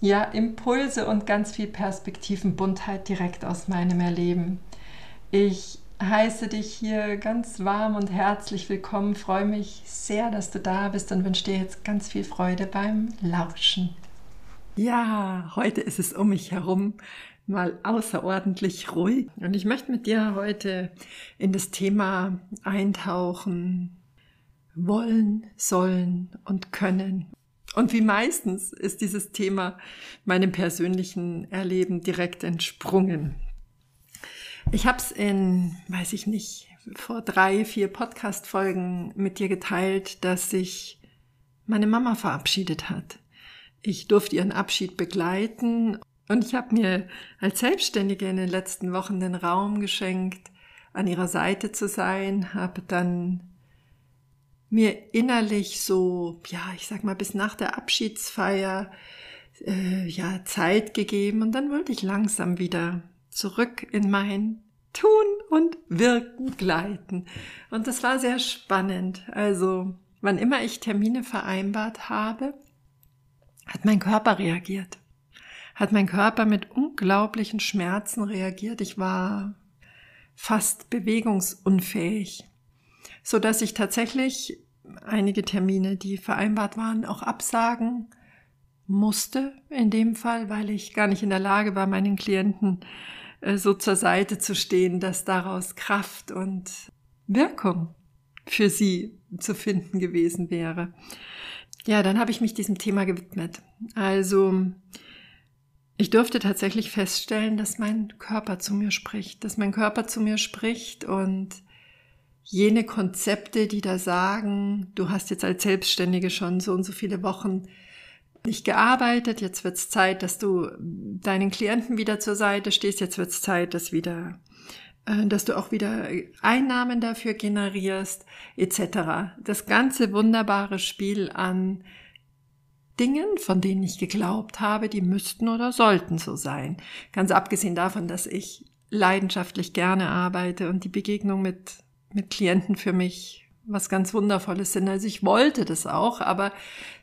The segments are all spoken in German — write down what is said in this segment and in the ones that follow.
ja, Impulse und ganz viel Perspektivenbuntheit direkt aus meinem Erleben. Ich heiße dich hier ganz warm und herzlich willkommen, freue mich sehr, dass du da bist und wünsche dir jetzt ganz viel Freude beim Lauschen. Ja, heute ist es um mich herum mal außerordentlich ruhig und ich möchte mit dir heute in das Thema eintauchen, wollen, sollen und können und wie meistens ist dieses Thema meinem persönlichen Erleben direkt entsprungen. Ich habe es in, weiß ich nicht, vor drei, vier Podcast-Folgen mit dir geteilt, dass sich meine Mama verabschiedet hat. Ich durfte ihren Abschied begleiten und ich habe mir als Selbstständige in den letzten Wochen den Raum geschenkt, an ihrer Seite zu sein, habe dann mir innerlich so, ja, ich sag mal, bis nach der Abschiedsfeier äh, ja Zeit gegeben und dann wollte ich langsam wieder zurück in mein Tun und Wirken gleiten. Und das war sehr spannend. Also, wann immer ich Termine vereinbart habe, hat mein Körper reagiert. Hat mein Körper mit unglaublichen Schmerzen reagiert. Ich war fast bewegungsunfähig so dass ich tatsächlich einige Termine, die vereinbart waren, auch absagen musste in dem Fall, weil ich gar nicht in der Lage war, meinen Klienten äh, so zur Seite zu stehen, dass daraus Kraft und Wirkung für sie zu finden gewesen wäre. Ja, dann habe ich mich diesem Thema gewidmet. Also ich durfte tatsächlich feststellen, dass mein Körper zu mir spricht, dass mein Körper zu mir spricht und jene Konzepte, die da sagen, du hast jetzt als Selbstständige schon so und so viele Wochen nicht gearbeitet, jetzt wird es Zeit, dass du deinen Klienten wieder zur Seite stehst, jetzt wird es Zeit, dass wieder äh, dass du auch wieder Einnahmen dafür generierst, etc. Das ganze wunderbare Spiel an Dingen, von denen ich geglaubt habe, die müssten oder sollten so sein. Ganz abgesehen davon, dass ich leidenschaftlich gerne arbeite und die Begegnung mit mit Klienten für mich was ganz Wundervolles sind. Also ich wollte das auch, aber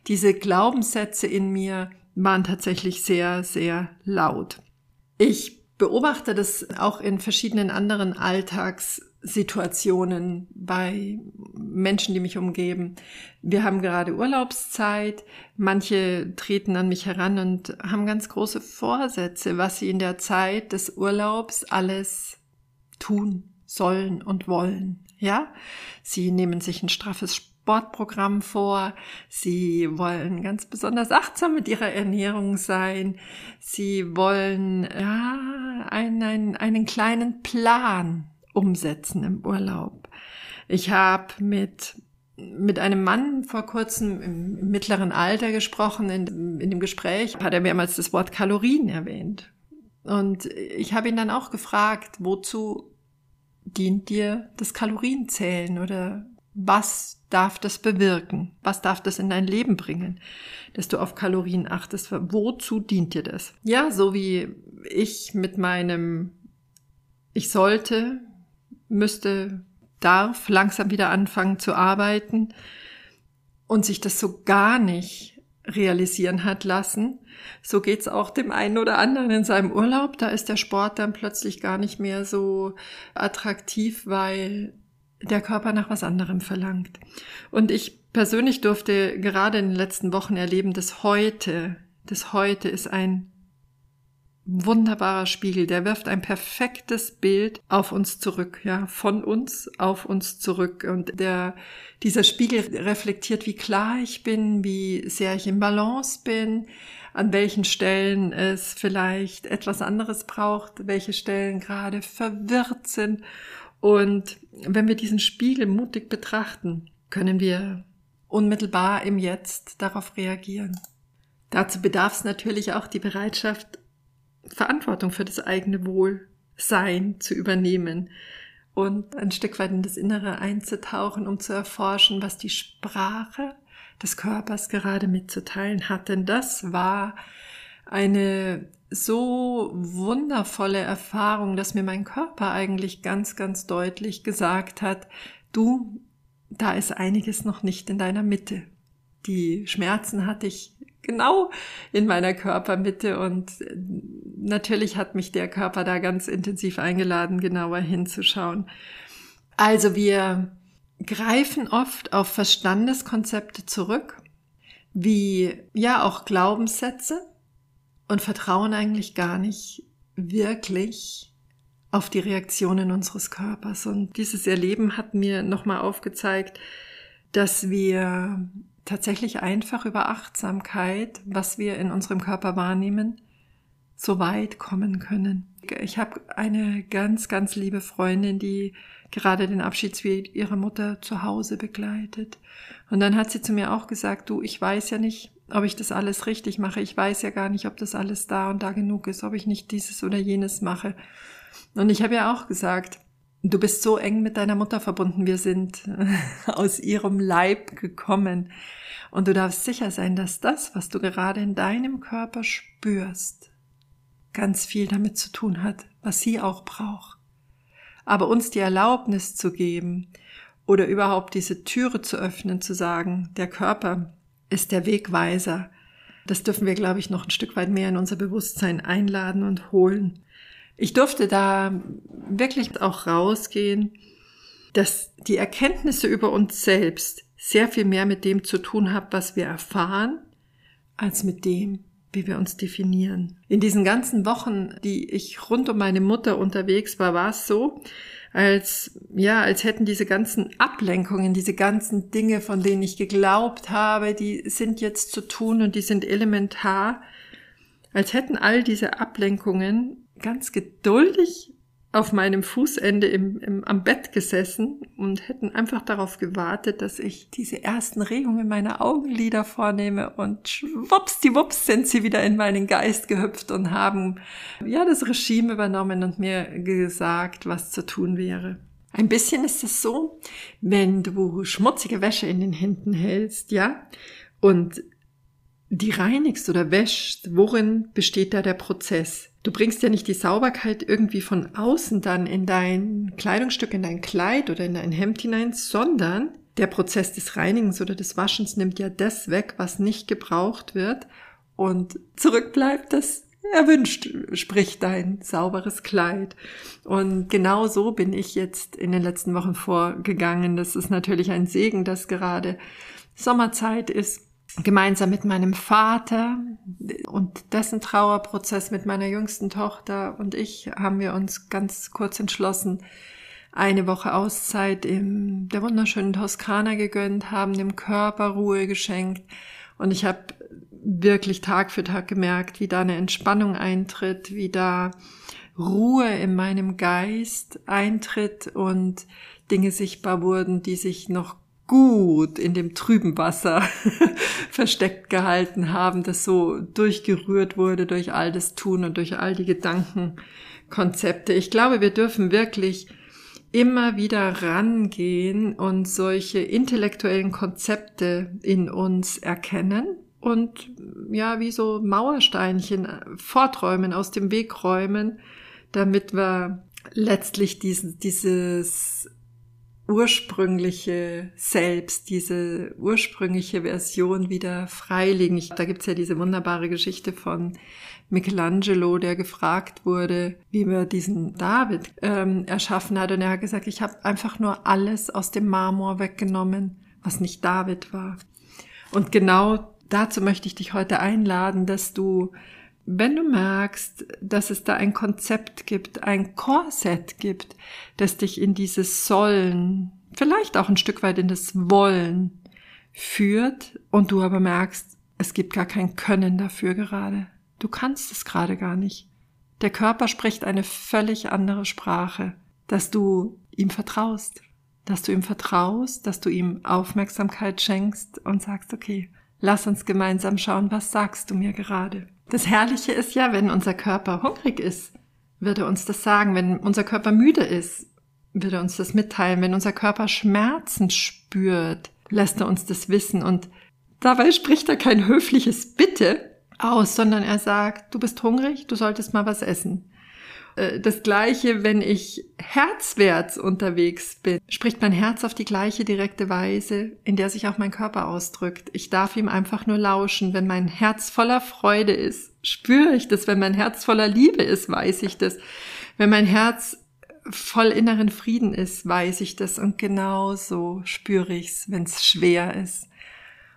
diese Glaubenssätze in mir waren tatsächlich sehr, sehr laut. Ich beobachte das auch in verschiedenen anderen Alltagssituationen bei Menschen, die mich umgeben. Wir haben gerade Urlaubszeit. Manche treten an mich heran und haben ganz große Vorsätze, was sie in der Zeit des Urlaubs alles tun sollen und wollen. Ja, sie nehmen sich ein straffes Sportprogramm vor. Sie wollen ganz besonders achtsam mit ihrer Ernährung sein. Sie wollen ja, einen, einen kleinen Plan umsetzen im Urlaub. Ich habe mit mit einem Mann vor kurzem im mittleren Alter gesprochen. In, in dem Gespräch hat er mehrmals das Wort Kalorien erwähnt. Und ich habe ihn dann auch gefragt, wozu dient dir das Kalorienzählen oder was darf das bewirken? Was darf das in dein Leben bringen, dass du auf Kalorien achtest? Wozu dient dir das? Ja, so wie ich mit meinem ich sollte, müsste, darf langsam wieder anfangen zu arbeiten und sich das so gar nicht realisieren hat lassen, so geht's auch dem einen oder anderen in seinem Urlaub. Da ist der Sport dann plötzlich gar nicht mehr so attraktiv, weil der Körper nach was anderem verlangt. Und ich persönlich durfte gerade in den letzten Wochen erleben, dass heute, das heute ist ein wunderbarer Spiegel, der wirft ein perfektes Bild auf uns zurück, ja, von uns auf uns zurück. Und der, dieser Spiegel reflektiert, wie klar ich bin, wie sehr ich im Balance bin, an welchen Stellen es vielleicht etwas anderes braucht, welche Stellen gerade verwirrt sind. Und wenn wir diesen Spiegel mutig betrachten, können wir unmittelbar im Jetzt darauf reagieren. Dazu bedarf es natürlich auch die Bereitschaft Verantwortung für das eigene Wohlsein zu übernehmen und ein Stück weit in das Innere einzutauchen, um zu erforschen, was die Sprache des Körpers gerade mitzuteilen hat. Denn das war eine so wundervolle Erfahrung, dass mir mein Körper eigentlich ganz, ganz deutlich gesagt hat, du, da ist einiges noch nicht in deiner Mitte. Die Schmerzen hatte ich genau in meiner Körpermitte und natürlich hat mich der Körper da ganz intensiv eingeladen, genauer hinzuschauen. Also wir greifen oft auf Verstandeskonzepte zurück, wie ja auch Glaubenssätze und vertrauen eigentlich gar nicht wirklich auf die Reaktionen unseres Körpers. Und dieses Erleben hat mir nochmal aufgezeigt, dass wir tatsächlich einfach über Achtsamkeit, was wir in unserem Körper wahrnehmen, so weit kommen können. Ich habe eine ganz, ganz liebe Freundin, die gerade den Abschiedsweg ihrer Mutter zu Hause begleitet. Und dann hat sie zu mir auch gesagt, du, ich weiß ja nicht, ob ich das alles richtig mache. Ich weiß ja gar nicht, ob das alles da und da genug ist, ob ich nicht dieses oder jenes mache. Und ich habe ja auch gesagt, du bist so eng mit deiner Mutter verbunden, wir sind aus ihrem Leib gekommen. Und du darfst sicher sein, dass das, was du gerade in deinem Körper spürst, ganz viel damit zu tun hat, was sie auch braucht. Aber uns die Erlaubnis zu geben oder überhaupt diese Türe zu öffnen, zu sagen, der Körper ist der Wegweiser, das dürfen wir, glaube ich, noch ein Stück weit mehr in unser Bewusstsein einladen und holen. Ich durfte da wirklich auch rausgehen, dass die Erkenntnisse über uns selbst sehr viel mehr mit dem zu tun haben, was wir erfahren, als mit dem, wie wir uns definieren. In diesen ganzen Wochen, die ich rund um meine Mutter unterwegs war, war es so, als, ja, als hätten diese ganzen Ablenkungen, diese ganzen Dinge, von denen ich geglaubt habe, die sind jetzt zu tun und die sind elementar, als hätten all diese Ablenkungen ganz geduldig auf meinem Fußende im, im, am Bett gesessen und hätten einfach darauf gewartet, dass ich diese ersten Regungen meiner Augenlider vornehme und schwuppsdiwupps sind sie wieder in meinen Geist gehüpft und haben ja das Regime übernommen und mir gesagt, was zu tun wäre. Ein bisschen ist es so, wenn du schmutzige Wäsche in den Händen hältst, ja, und die reinigst oder wäschst, worin besteht da der Prozess? Du bringst ja nicht die Sauberkeit irgendwie von außen dann in dein Kleidungsstück, in dein Kleid oder in dein Hemd hinein, sondern der Prozess des Reinigens oder des Waschens nimmt ja das weg, was nicht gebraucht wird und zurückbleibt das erwünscht, sprich dein sauberes Kleid. Und genau so bin ich jetzt in den letzten Wochen vorgegangen. Das ist natürlich ein Segen, dass gerade Sommerzeit ist gemeinsam mit meinem Vater. Und dessen Trauerprozess mit meiner jüngsten Tochter. Und ich haben wir uns ganz kurz entschlossen, eine Woche Auszeit in der wunderschönen Toskana gegönnt, haben dem Körper Ruhe geschenkt. Und ich habe wirklich Tag für Tag gemerkt, wie da eine Entspannung eintritt, wie da Ruhe in meinem Geist eintritt und Dinge sichtbar wurden, die sich noch gut in dem trüben Wasser versteckt gehalten haben, das so durchgerührt wurde durch all das Tun und durch all die Gedankenkonzepte. Ich glaube, wir dürfen wirklich immer wieder rangehen und solche intellektuellen Konzepte in uns erkennen und ja, wie so Mauersteinchen forträumen, aus dem Weg räumen, damit wir letztlich diesen, dieses ursprüngliche Selbst, diese ursprüngliche Version wieder freilegen. Ich, da gibt's ja diese wunderbare Geschichte von Michelangelo, der gefragt wurde, wie man diesen David ähm, erschaffen hat. Und er hat gesagt, ich habe einfach nur alles aus dem Marmor weggenommen, was nicht David war. Und genau dazu möchte ich dich heute einladen, dass du wenn du merkst, dass es da ein Konzept gibt, ein Korsett gibt, das dich in dieses Sollen, vielleicht auch ein Stück weit in das Wollen führt und du aber merkst, es gibt gar kein Können dafür gerade. Du kannst es gerade gar nicht. Der Körper spricht eine völlig andere Sprache, dass du ihm vertraust, dass du ihm vertraust, dass du ihm Aufmerksamkeit schenkst und sagst, okay, lass uns gemeinsam schauen, was sagst du mir gerade. Das Herrliche ist ja, wenn unser Körper hungrig ist, wird er uns das sagen. Wenn unser Körper müde ist, wird er uns das mitteilen. Wenn unser Körper Schmerzen spürt, lässt er uns das wissen. Und dabei spricht er kein höfliches Bitte aus, sondern er sagt, du bist hungrig, du solltest mal was essen. Äh, das gleiche, wenn ich herzwärts unterwegs bin, spricht mein Herz auf die gleiche direkte Weise, in der sich auch mein Körper ausdrückt. Ich darf ihm einfach nur lauschen. Wenn mein Herz voller Freude ist, spüre ich das. Wenn mein Herz voller Liebe ist, weiß ich das. Wenn mein Herz voll inneren Frieden ist, weiß ich das. Und genau so spüre ich's, wenn es schwer ist.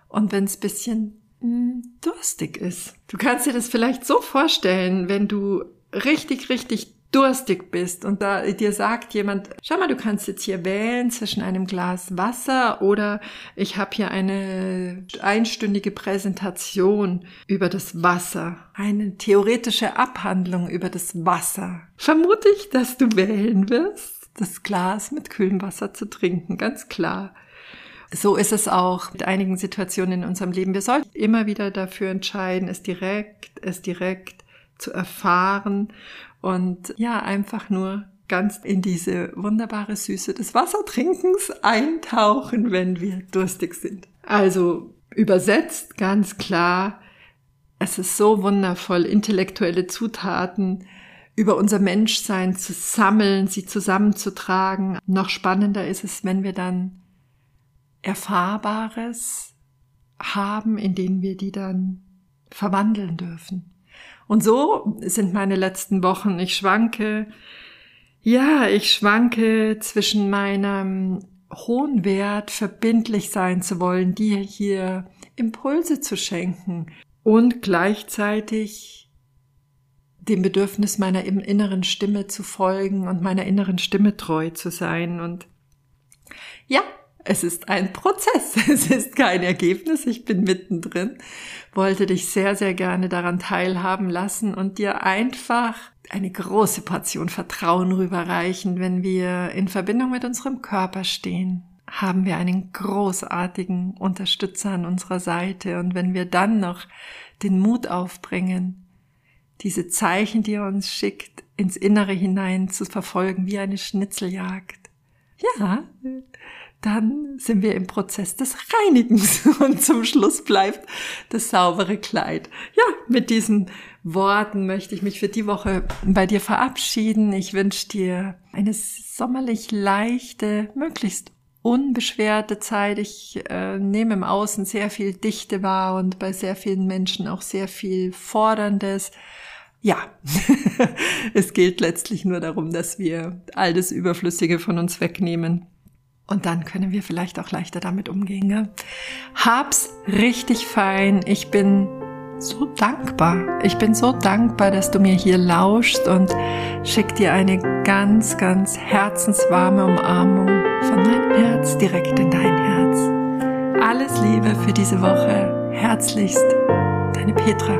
Und wenn es bisschen hm, durstig ist. Du kannst dir das vielleicht so vorstellen, wenn du richtig, richtig durstig bist und da dir sagt jemand, schau mal, du kannst jetzt hier wählen zwischen einem Glas Wasser oder ich habe hier eine einstündige Präsentation über das Wasser, eine theoretische Abhandlung über das Wasser. Vermute ich, dass du wählen wirst, das Glas mit kühlem Wasser zu trinken, ganz klar. So ist es auch mit einigen Situationen in unserem Leben. Wir sollten immer wieder dafür entscheiden, es direkt, es direkt zu erfahren und ja, einfach nur ganz in diese wunderbare Süße des Wassertrinkens eintauchen, wenn wir durstig sind. Also übersetzt ganz klar, es ist so wundervoll, intellektuelle Zutaten über unser Menschsein zu sammeln, sie zusammenzutragen. Noch spannender ist es, wenn wir dann Erfahrbares haben, in denen wir die dann verwandeln dürfen. Und so sind meine letzten Wochen. Ich schwanke, ja, ich schwanke zwischen meinem hohen Wert, verbindlich sein zu wollen, dir hier Impulse zu schenken und gleichzeitig dem Bedürfnis meiner inneren Stimme zu folgen und meiner inneren Stimme treu zu sein. Und ja, es ist ein Prozess, es ist kein Ergebnis, ich bin mittendrin, wollte dich sehr, sehr gerne daran teilhaben lassen und dir einfach eine große Portion Vertrauen rüberreichen, wenn wir in Verbindung mit unserem Körper stehen haben wir einen großartigen Unterstützer an unserer Seite. Und wenn wir dann noch den Mut aufbringen, diese Zeichen, die er uns schickt, ins Innere hinein zu verfolgen wie eine Schnitzeljagd. Ja, dann sind wir im Prozess des Reinigens und zum Schluss bleibt das saubere Kleid. Ja, mit diesen Worten möchte ich mich für die Woche bei dir verabschieden. Ich wünsche dir eine sommerlich leichte, möglichst unbeschwerte Zeit. Ich äh, nehme im Außen sehr viel Dichte wahr und bei sehr vielen Menschen auch sehr viel Forderndes. Ja, es geht letztlich nur darum, dass wir all das Überflüssige von uns wegnehmen und dann können wir vielleicht auch leichter damit umgehen. Gell? Hab's richtig fein. Ich bin so dankbar. Ich bin so dankbar, dass du mir hier lauschst und schick dir eine ganz, ganz herzenswarme Umarmung von meinem Herz direkt in dein Herz. Alles Liebe für diese Woche. Herzlichst, deine Petra.